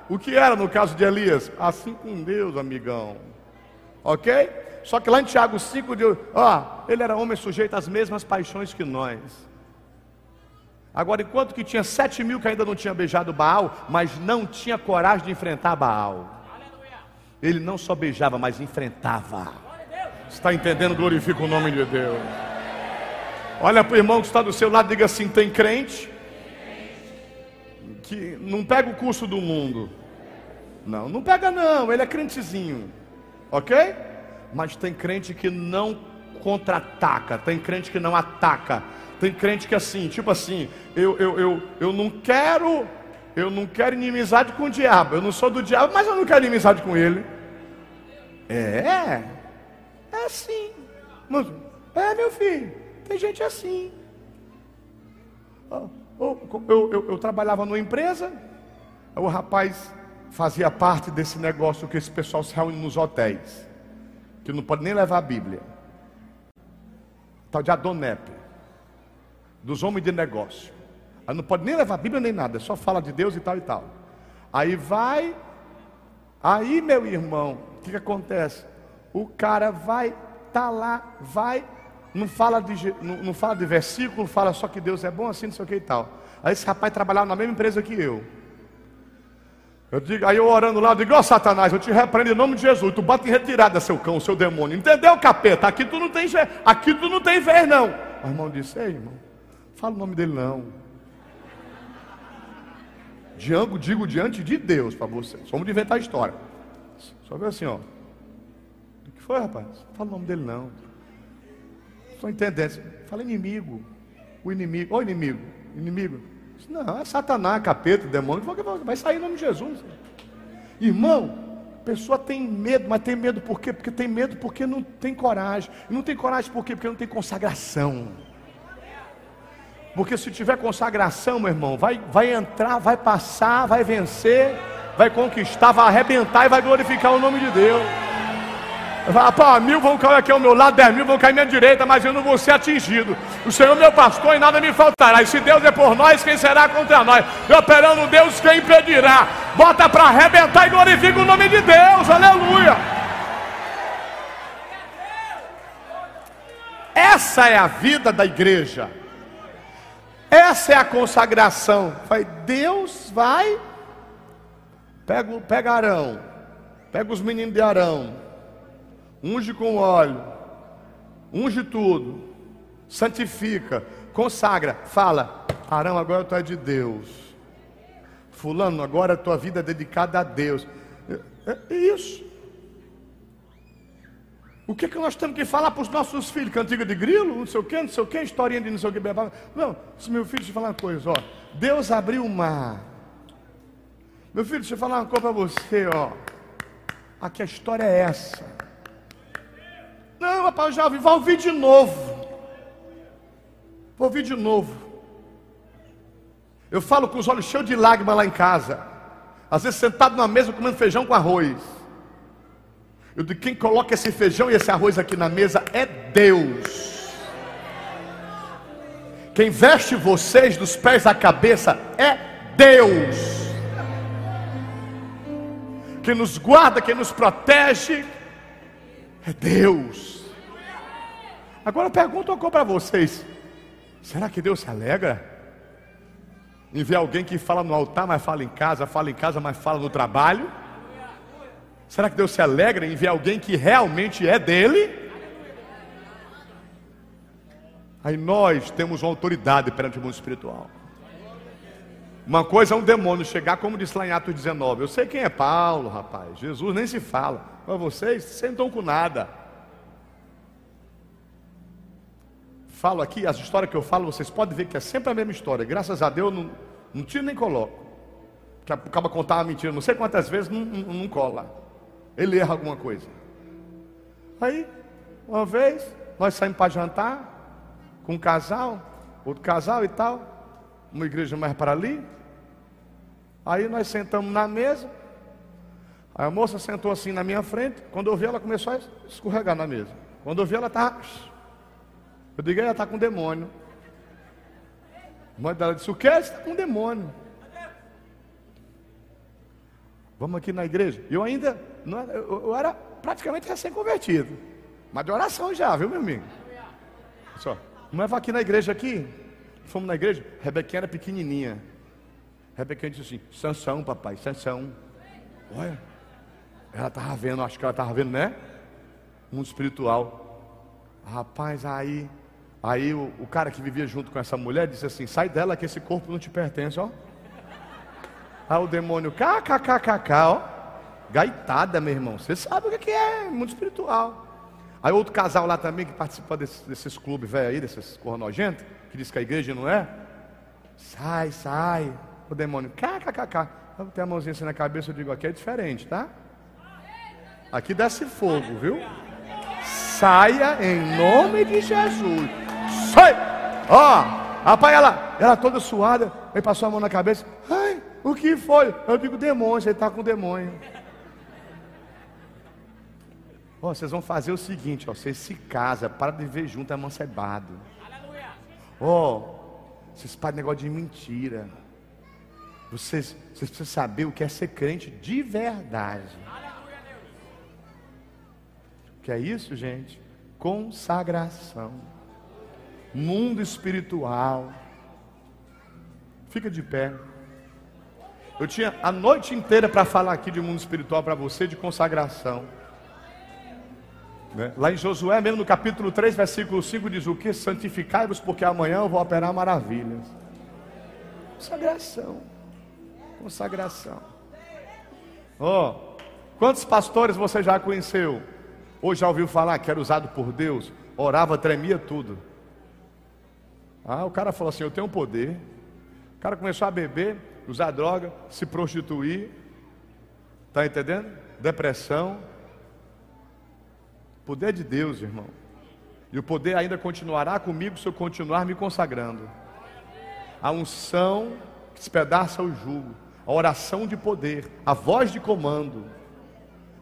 O que era no caso de Elias? Assim com Deus, amigão. Ok? Só que lá em Tiago 5, ó, ele era homem sujeito às mesmas paixões que nós. Agora, enquanto que tinha sete mil que ainda não tinha beijado Baal, mas não tinha coragem de enfrentar Baal. Ele não só beijava, mas enfrentava. Está entendendo? Glorifica o nome de Deus. Olha para o irmão que está do seu lado, diga assim: tem crente que não pega o curso do mundo. Não, não pega não, ele é crentezinho. Ok? Mas tem crente que não contra-ataca, tem crente que não ataca tem crente que é assim, tipo assim, eu, eu, eu, eu não quero, eu não quero inimizade com o diabo. Eu não sou do diabo, mas eu não quero inimizade com ele. É, é assim. É meu filho, tem gente assim. Eu, eu, eu, eu trabalhava numa empresa, o rapaz fazia parte desse negócio que esse pessoal se reúne nos hotéis, que não pode nem levar a Bíblia. Tal de Adonep dos homens de negócio. Aí não pode nem levar a Bíblia nem nada, só fala de Deus e tal e tal. Aí vai, aí meu irmão, o que, que acontece? O cara vai, tá lá, vai, não fala de, não, não fala de versículo, fala só que Deus é bom assim, não sei o que e tal. Aí esse rapaz trabalhava na mesma empresa que eu. Eu digo, aí eu orando lá, eu digo, ó oh, Satanás, eu te repreendo em nome de Jesus, tu bate em retirada, seu cão, seu demônio. Entendeu, capeta? Aqui tu não tem aqui tu não tem vez, não. O irmão disse, ei, irmão, Fala o nome dele não. Diango, digo diante de Deus para vocês. Vamos inventar a história. Só ver assim, ó. O que foi, rapaz? Fala o nome dele não. Só entendendo. Fala inimigo. O inimigo. Ô inimigo. Inimigo. Não, é Satanás, capeta, demônio. Vai sair em nome de Jesus. Irmão, a pessoa tem medo, mas tem medo por quê? Porque tem medo porque não tem coragem. Não tem coragem por quê? Porque não tem consagração. Porque se tiver consagração, meu irmão, vai, vai entrar, vai passar, vai vencer, vai conquistar, vai arrebentar e vai glorificar o nome de Deus. Pá, mil vão cair aqui ao meu lado, dez mil vão cair à minha direita, mas eu não vou ser atingido. O Senhor meu pastor e nada me faltará. E se Deus é por nós, quem será contra nós? E operando Deus, quem impedirá? Bota para arrebentar e glorifica o nome de Deus. Aleluia. Essa é a vida da igreja. Essa é a consagração. Vai, Deus vai. Pega, pega Arão. Pega os meninos de Arão. Unge com óleo. Unge tudo. Santifica. Consagra. Fala. Arão, agora tu é de Deus. Fulano, agora a tua vida é dedicada a Deus. É, é isso. O que, é que nós temos que falar para os nossos filhos? Cantiga de grilo, não sei o que, não sei o que, historinha de não sei o que. Não, se meu filho, deixa eu falar uma coisa, ó. Deus abriu o mar. Meu filho, deixa eu falar uma coisa para você, ó. Aqui a história é essa. Não, eu já ouvi, vai ouvir de novo. Vou ouvir de novo. Eu falo com os olhos cheios de lágrimas lá em casa. Às vezes sentado na mesa comendo feijão com arroz. Eu digo, quem coloca esse feijão e esse arroz aqui na mesa é Deus. Quem veste vocês dos pés à cabeça é Deus. Quem nos guarda, quem nos protege é Deus. Agora eu pergunto uma coisa para vocês: será que Deus se alegra? Em ver alguém que fala no altar, mas fala em casa, fala em casa, mas fala no trabalho? Será que Deus se alegra em ver alguém que realmente é dele? Aí nós temos uma autoridade perante o mundo espiritual. Uma coisa é um demônio chegar, como disse lá em Atos 19. Eu sei quem é Paulo, rapaz. Jesus nem se fala. Mas vocês sentam com nada. Falo aqui, as histórias que eu falo, vocês podem ver que é sempre a mesma história. Graças a Deus, não, não tiro nem coloco. Acaba contar uma mentira, não sei quantas vezes, não, não, não cola. Ele erra alguma coisa. Aí, uma vez, nós saímos para jantar com um casal, outro casal e tal, uma igreja mais para ali. Aí nós sentamos na mesa. A moça sentou assim na minha frente. Quando eu vi, ela começou a escorregar na mesa. Quando eu vi, ela estava. Eu digo, ela está com demônio. A mãe dela disse: O que? Você está com demônio. Vamos aqui na igreja. Eu ainda, eu, eu era praticamente recém-convertido. Mas de oração já, viu, meu amigo? Só, não é aqui na igreja aqui? Fomos na igreja, Rebequinha era pequenininha. Rebequinha disse assim: Sansão, papai, Sansão. Olha, ela estava vendo, acho que ela estava vendo, né? Mundo espiritual. Rapaz, aí, aí o, o, cara que vivia junto com essa mulher disse assim: sai dela que esse corpo não te pertence, ó. Aí o demônio, kkkk, ó. Gaitada, meu irmão. Você sabe o que é mundo espiritual. Aí outro casal lá também que participa desses, desses clubes velho aí, desses corra nojentos, que diz que a igreja não é. Sai, sai. O demônio, kkkk. Eu tenho a mãozinha assim na cabeça, eu digo, aqui é diferente, tá? Aqui desce fogo, viu? Saia em nome de Jesus. Sai! Ó, rapaz, ela, ela toda suada, aí passou a mão na cabeça. Ai, o que foi? Eu digo, demônio, você está com demônio. Ó, vocês vão fazer o seguinte, ó, vocês se casam, para de viver junto, é amancebado. Ó, vocês param negócio de mentira. Vocês, vocês precisam saber o que é ser crente de verdade. O que é isso, gente? Consagração. Mundo espiritual. Fica de pé. Eu tinha a noite inteira para falar aqui de mundo espiritual para você, de consagração. Né? Lá em Josué, mesmo no capítulo 3, versículo 5, diz o que? Santificai-vos, porque amanhã eu vou operar maravilhas. Consagração. Consagração. Oh, quantos pastores você já conheceu? Ou já ouviu falar que era usado por Deus? Orava, tremia tudo. Ah, o cara falou assim: Eu tenho poder. O cara começou a beber, usar droga, se prostituir. Está entendendo? Depressão. Poder de Deus, irmão. E o poder ainda continuará comigo se eu continuar me consagrando. A unção que despedaça o jugo a oração de poder, a voz de comando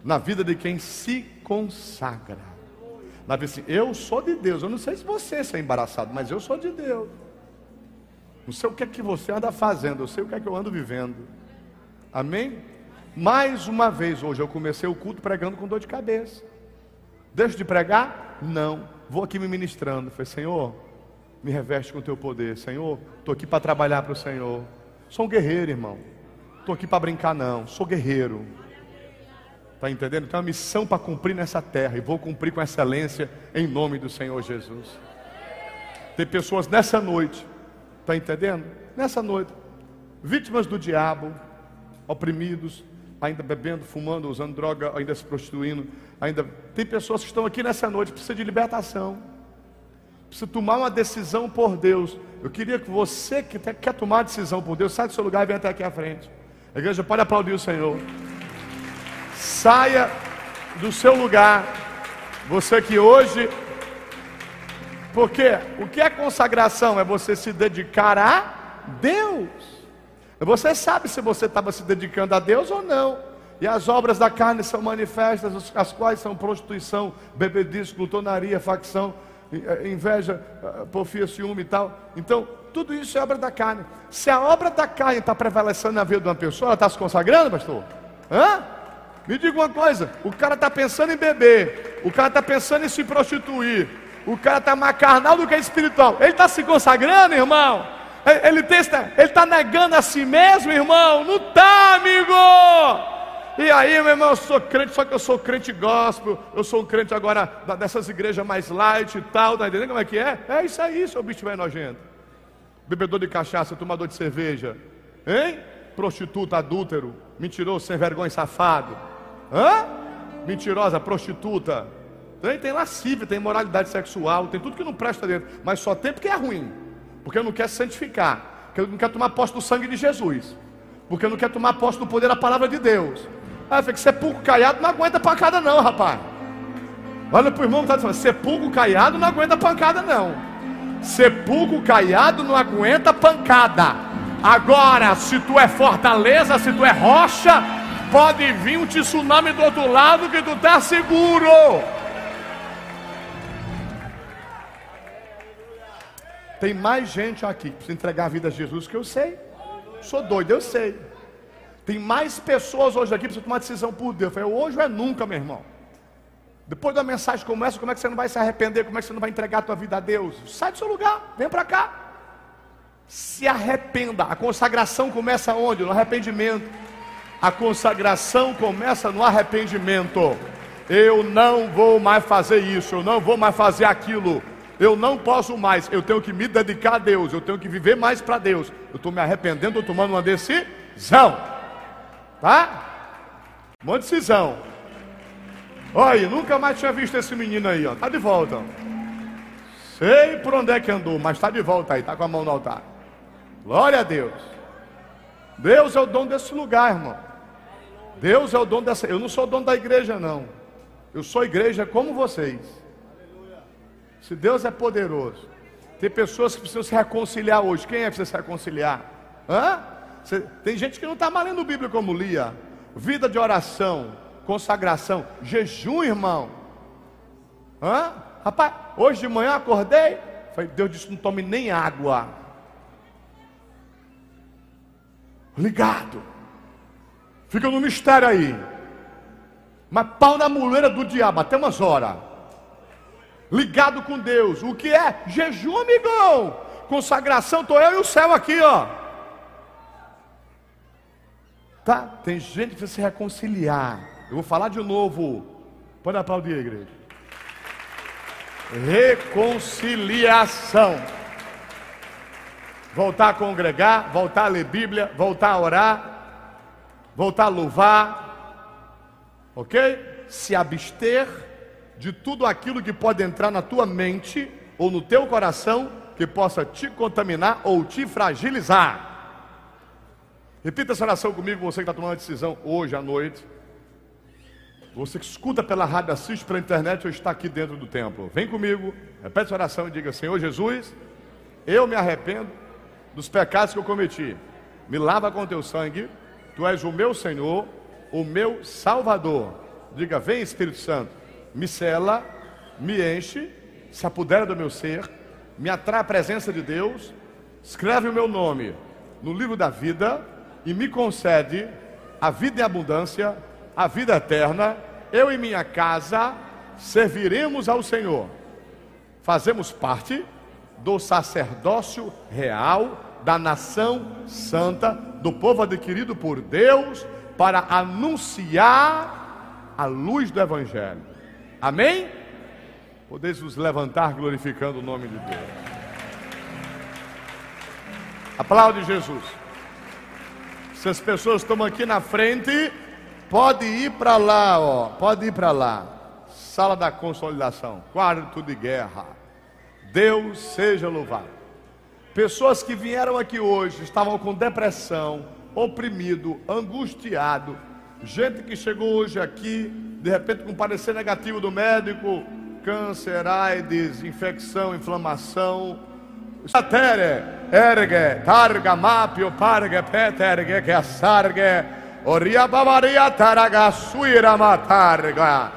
na vida de quem se consagra. Na vida assim, eu sou de Deus. Eu não sei se você é embaraçado, mas eu sou de Deus. Não sei o que é que você anda fazendo, eu sei o que é que eu ando vivendo. Amém? Mais uma vez hoje eu comecei o culto pregando com dor de cabeça. Deixo de pregar? Não. Vou aqui me ministrando. Falei, Senhor, me reveste com o teu poder. Senhor, estou aqui para trabalhar para o Senhor. Sou um guerreiro, irmão. Estou aqui para brincar, não. Sou guerreiro. Está entendendo? Tem uma missão para cumprir nessa terra. E vou cumprir com excelência em nome do Senhor Jesus. Tem pessoas nessa noite. Está entendendo? Nessa noite. Vítimas do diabo. Oprimidos. Ainda bebendo, fumando, usando droga, ainda se prostituindo. Ainda tem pessoas que estão aqui nessa noite. Precisa de libertação. Precisa tomar uma decisão por Deus. Eu queria que você que quer tomar decisão por Deus, saia do seu lugar e venha até aqui à frente. A igreja pode aplaudir o Senhor. Saia do seu lugar Você que hoje. Porque o que é consagração? É você se dedicar a Deus. Você sabe se você estava se dedicando a Deus ou não. E as obras da carne são manifestas, as quais são prostituição, bebedice, glutonaria, facção, eh, inveja, eh, porfia, ciúme e tal. Então, tudo isso é obra da carne. Se a obra da carne está prevalecendo na vida de uma pessoa, ela está se consagrando, pastor? Hã? Me diga uma coisa: o cara está pensando em beber, o cara está pensando em se prostituir, o cara está mais carnal do que espiritual. Ele está se consagrando, irmão? Ele está negando a si mesmo, irmão? Não está, amigo! E aí, meu irmão, eu sou crente, só que eu sou crente gospel, eu sou um crente agora dessas igrejas mais light e tal, tá entendendo como é que é? É isso aí, seu bicho velho nojento. Bebedor de cachaça, tomador de cerveja, hein? Prostituta, adúltero, mentiroso, sem vergonha, safado. Hã? Mentirosa, prostituta. Tem, tem lascívia, tem moralidade sexual, tem tudo que não presta dentro, mas só tem porque é ruim, porque não quer se santificar, porque não quer tomar posse do sangue de Jesus, porque não quer tomar posse do poder da palavra de Deus. Ah, fica sepulcro caiado não aguenta pancada, não, rapaz. Olha para o irmão que está dizendo: sepulcro caiado não aguenta pancada, não. Sepulcro caiado não aguenta pancada. Agora, se tu é fortaleza, se tu é rocha, pode vir um tsunami do outro lado que tu está seguro. Tem mais gente aqui que precisa entregar a vida a Jesus que eu sei. Sou doido, eu sei. Tem mais pessoas hoje aqui que precisam tomar decisão por Deus. Eu falei, hoje é nunca, meu irmão. Depois da mensagem como essa, como é que você não vai se arrepender? Como é que você não vai entregar a tua vida a Deus? Sai do seu lugar, vem para cá. Se arrependa. A consagração começa onde? No arrependimento. A consagração começa no arrependimento. Eu não vou mais fazer isso, eu não vou mais fazer aquilo. Eu não posso mais, eu tenho que me dedicar a Deus, eu tenho que viver mais para Deus. Eu estou me arrependendo, estou tomando uma decisão. Tá? Uma decisão. Olha, nunca mais tinha visto esse menino aí, ó. Tá de volta. Sei por onde é que andou, mas está de volta aí, tá com a mão no altar. Glória a Deus. Deus é o dono desse lugar, irmão. Deus é o dono dessa. Eu não sou dono da igreja, não. Eu sou igreja como vocês. Se Deus é poderoso, tem pessoas que precisam se reconciliar hoje. Quem é que precisa se reconciliar? Hã? Tem gente que não está malhando Bíblia como lia. Vida de oração, consagração, jejum, irmão. Hã? Rapaz, hoje de manhã acordei. Falei, Deus disse: não tome nem água. Ligado. Fica no mistério aí. Mas pau na muleira do diabo, até umas horas. Ligado com Deus. O que é? Jejum, amigão. Consagração, estou eu e o céu aqui, ó. Tá? Tem gente precisa se reconciliar. Eu vou falar de novo. Pode aplaudir igreja. Reconciliação. Voltar a congregar, voltar a ler Bíblia, voltar a orar, voltar a louvar. Ok? Se abster de tudo aquilo que pode entrar na tua mente ou no teu coração que possa te contaminar ou te fragilizar. Repita essa oração comigo, você que está tomando uma decisão hoje à noite. Você que escuta pela rádio, assiste pela internet ou está aqui dentro do templo. Vem comigo, repete essa oração e diga: Senhor Jesus, eu me arrependo dos pecados que eu cometi. Me lava com teu sangue. Tu és o meu Senhor, o meu Salvador. Diga: Vem Espírito Santo, me cela, me enche, se apodera do meu ser, me atrai a presença de Deus, escreve o meu nome no livro da vida e me concede a vida em abundância, a vida eterna. Eu e minha casa serviremos ao Senhor. Fazemos parte do sacerdócio real da nação santa, do povo adquirido por Deus, para anunciar a luz do Evangelho. Amém? Podeis vos levantar glorificando o nome de Deus. Aplaude Jesus. Se as pessoas estão aqui na frente, pode ir para lá, ó, pode ir para lá. Sala da consolidação, quarto de guerra. Deus seja louvado. Pessoas que vieram aqui hoje estavam com depressão, oprimido, angustiado, Gente que chegou hoje aqui, de repente com parecer negativo do médico, câncer, AIDS, infecção, inflamação. Satere, ergue, targa, mapio, parge, peterge, que sarge, oria babaria, taraga, suira, matarga.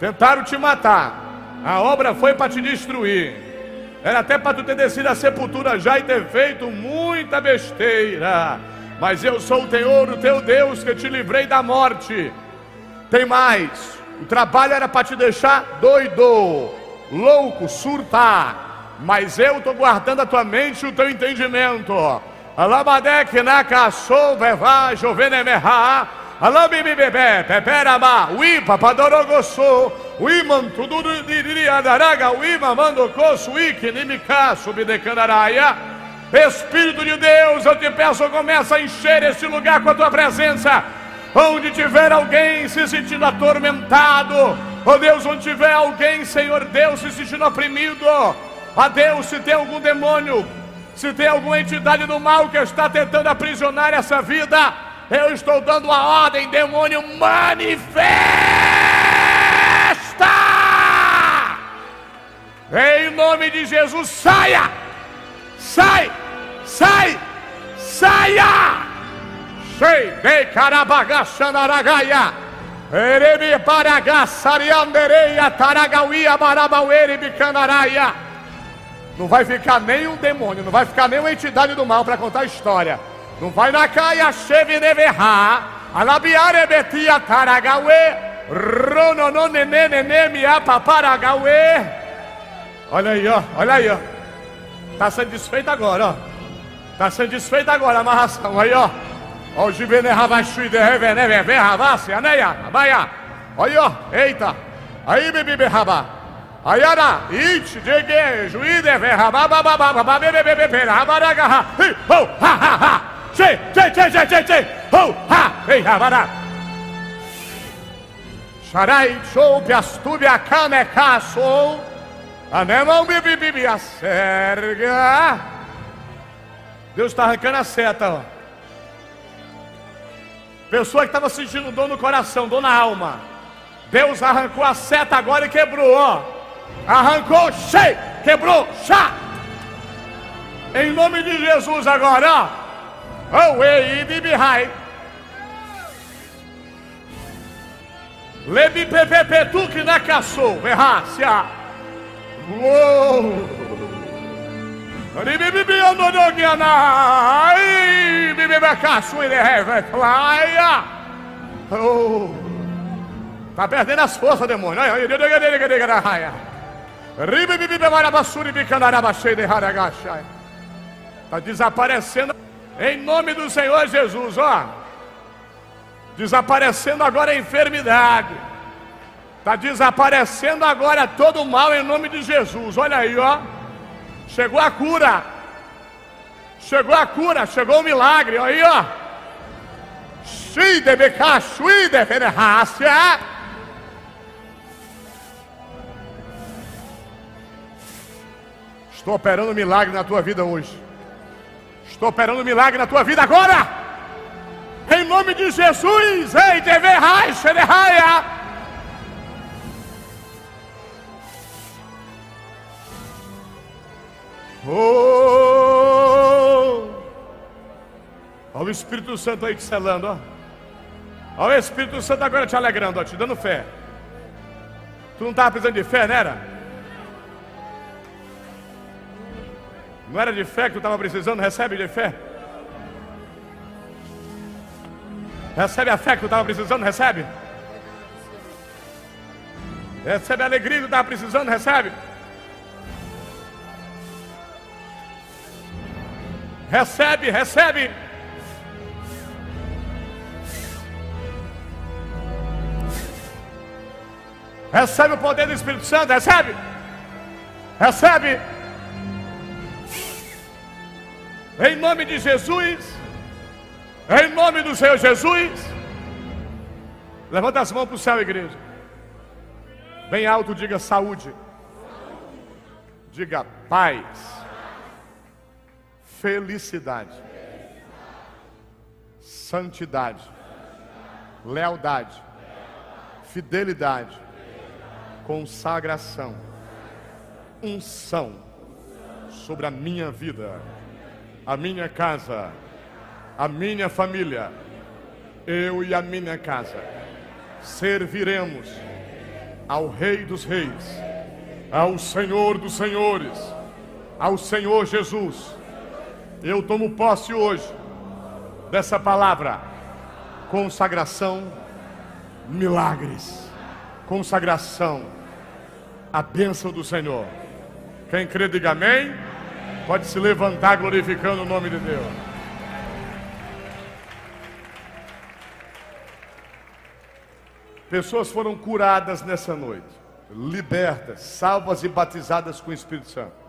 Tentaram te matar. A obra foi para te destruir. Era até para tu ter descido a sepultura já e ter feito muita besteira. Mas eu sou o Senhor, o teu Deus, que te livrei da morte. Tem mais. O trabalho era para te deixar doido, louco, surtar. Mas eu estou guardando a tua mente e o teu entendimento. Alabadek na caçou, vevá, jovenemerra. Alabibibebe, peperaba, uipa, padorogosso, uiman, tudo diria daraga, uima, mando coço, uiki, nimika, subdecanaraia. Espírito de Deus, eu te peço, começa a encher esse lugar com a tua presença. Onde tiver alguém se sentindo atormentado, oh Deus, onde tiver alguém, Senhor Deus, se sentindo oprimido, a Deus, se tem algum demônio, se tem alguma entidade do mal que está tentando aprisionar essa vida, eu estou dando a ordem, demônio, manifesta! Em nome de Jesus, saia! Sai! Sai! Saia! Sei de carabagaxanaragaia. Erebe paragaçariandereia taragauia barabauere bicanaraia. Não vai ficar nem um demônio, não vai ficar nem uma entidade do mal para contar a história. Não vai na caia cheve neverra. Alabiare betia taragauê. Ronono nenê nenê mia paparagauê. Olha aí, ó. Olha aí, ó. Tá sendo desfeito agora, ó. Tá sendo desfeito agora a amarração aí, ó. Ó, o Givene Ravashui de Revene Veve Ravassi, Aneia, Abaia. Olha, ó. Eita. Aí, bibi berraba. Ayara, it, dege, juíde, verraba, bababa, bababa, bebe, bebe, bebe, rabaraga, hi, ho, ha, ha, ha. Che, che, che, che, che, che, ho, ha, ei, rabara. Sharai, show, Anemão, bibi, bibi, a serga. Deus está arrancando a seta, ó. Pessoa que estava sentindo dor no coração, dor na alma. Deus arrancou a seta agora e quebrou, ó. Arrancou, cheio, quebrou, chá. Em nome de Jesus agora, ó. Oh, ei, bibihai. Lebi pepepe tu que na caçou, verrácia. Uou. E. Oh. Tá perdendo as forças, demônio. Está desaparecendo em nome do Senhor Jesus, ó. Desaparecendo agora a enfermidade. Está desaparecendo agora todo o mal em nome de Jesus. Olha aí, ó. Chegou a cura. Chegou a cura, chegou o milagre. Olha aí, ó. Shuideferehasia. Estou operando um milagre na tua vida hoje. Estou operando um milagre na tua vida agora. Em nome de Jesus. Ei, TV Raia. Oh! Olha o Espírito Santo aí te selando, ó. Olha o Espírito Santo agora te alegrando, ó, te dando fé. Tu não estava precisando de fé, não era? Não era de fé que tu estava precisando? Recebe de fé. Recebe a fé que tu estava precisando? Recebe. Recebe a alegria que tu estava precisando? Recebe. Recebe, recebe. Recebe o poder do Espírito Santo, recebe. Recebe. Em nome de Jesus. Em nome do Senhor Jesus. Levanta as mãos para o céu, igreja. Bem alto, diga saúde. Diga paz felicidade, santidade, lealdade, fidelidade, consagração, unção sobre a minha vida, a minha casa, a minha família. Eu e a minha casa serviremos ao Rei dos Reis, ao Senhor dos Senhores, ao Senhor Jesus. Eu tomo posse hoje dessa palavra: consagração, milagres, consagração, a bênção do Senhor. Quem crê, diga amém. Pode se levantar glorificando o nome de Deus. Pessoas foram curadas nessa noite, libertas, salvas e batizadas com o Espírito Santo.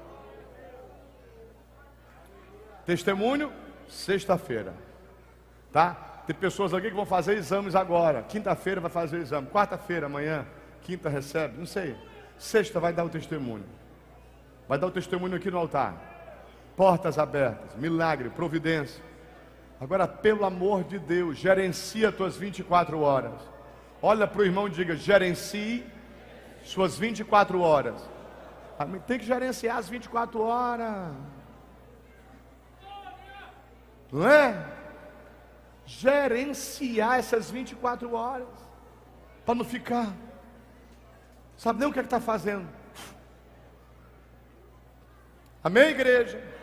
Testemunho, sexta-feira. Tá? Tem pessoas aqui que vão fazer exames agora. Quinta-feira vai fazer o exame. Quarta-feira, amanhã, quinta recebe, não sei. Sexta vai dar o testemunho. Vai dar o testemunho aqui no altar. Portas abertas, milagre, providência. Agora, pelo amor de Deus, gerencia as tuas 24 horas. Olha para o irmão e diga: gerencie suas 24 horas. Tem que gerenciar as 24 horas. Não é? Gerenciar essas 24 horas. Para não ficar. Sabe nem o que é está fazendo. Amém, igreja?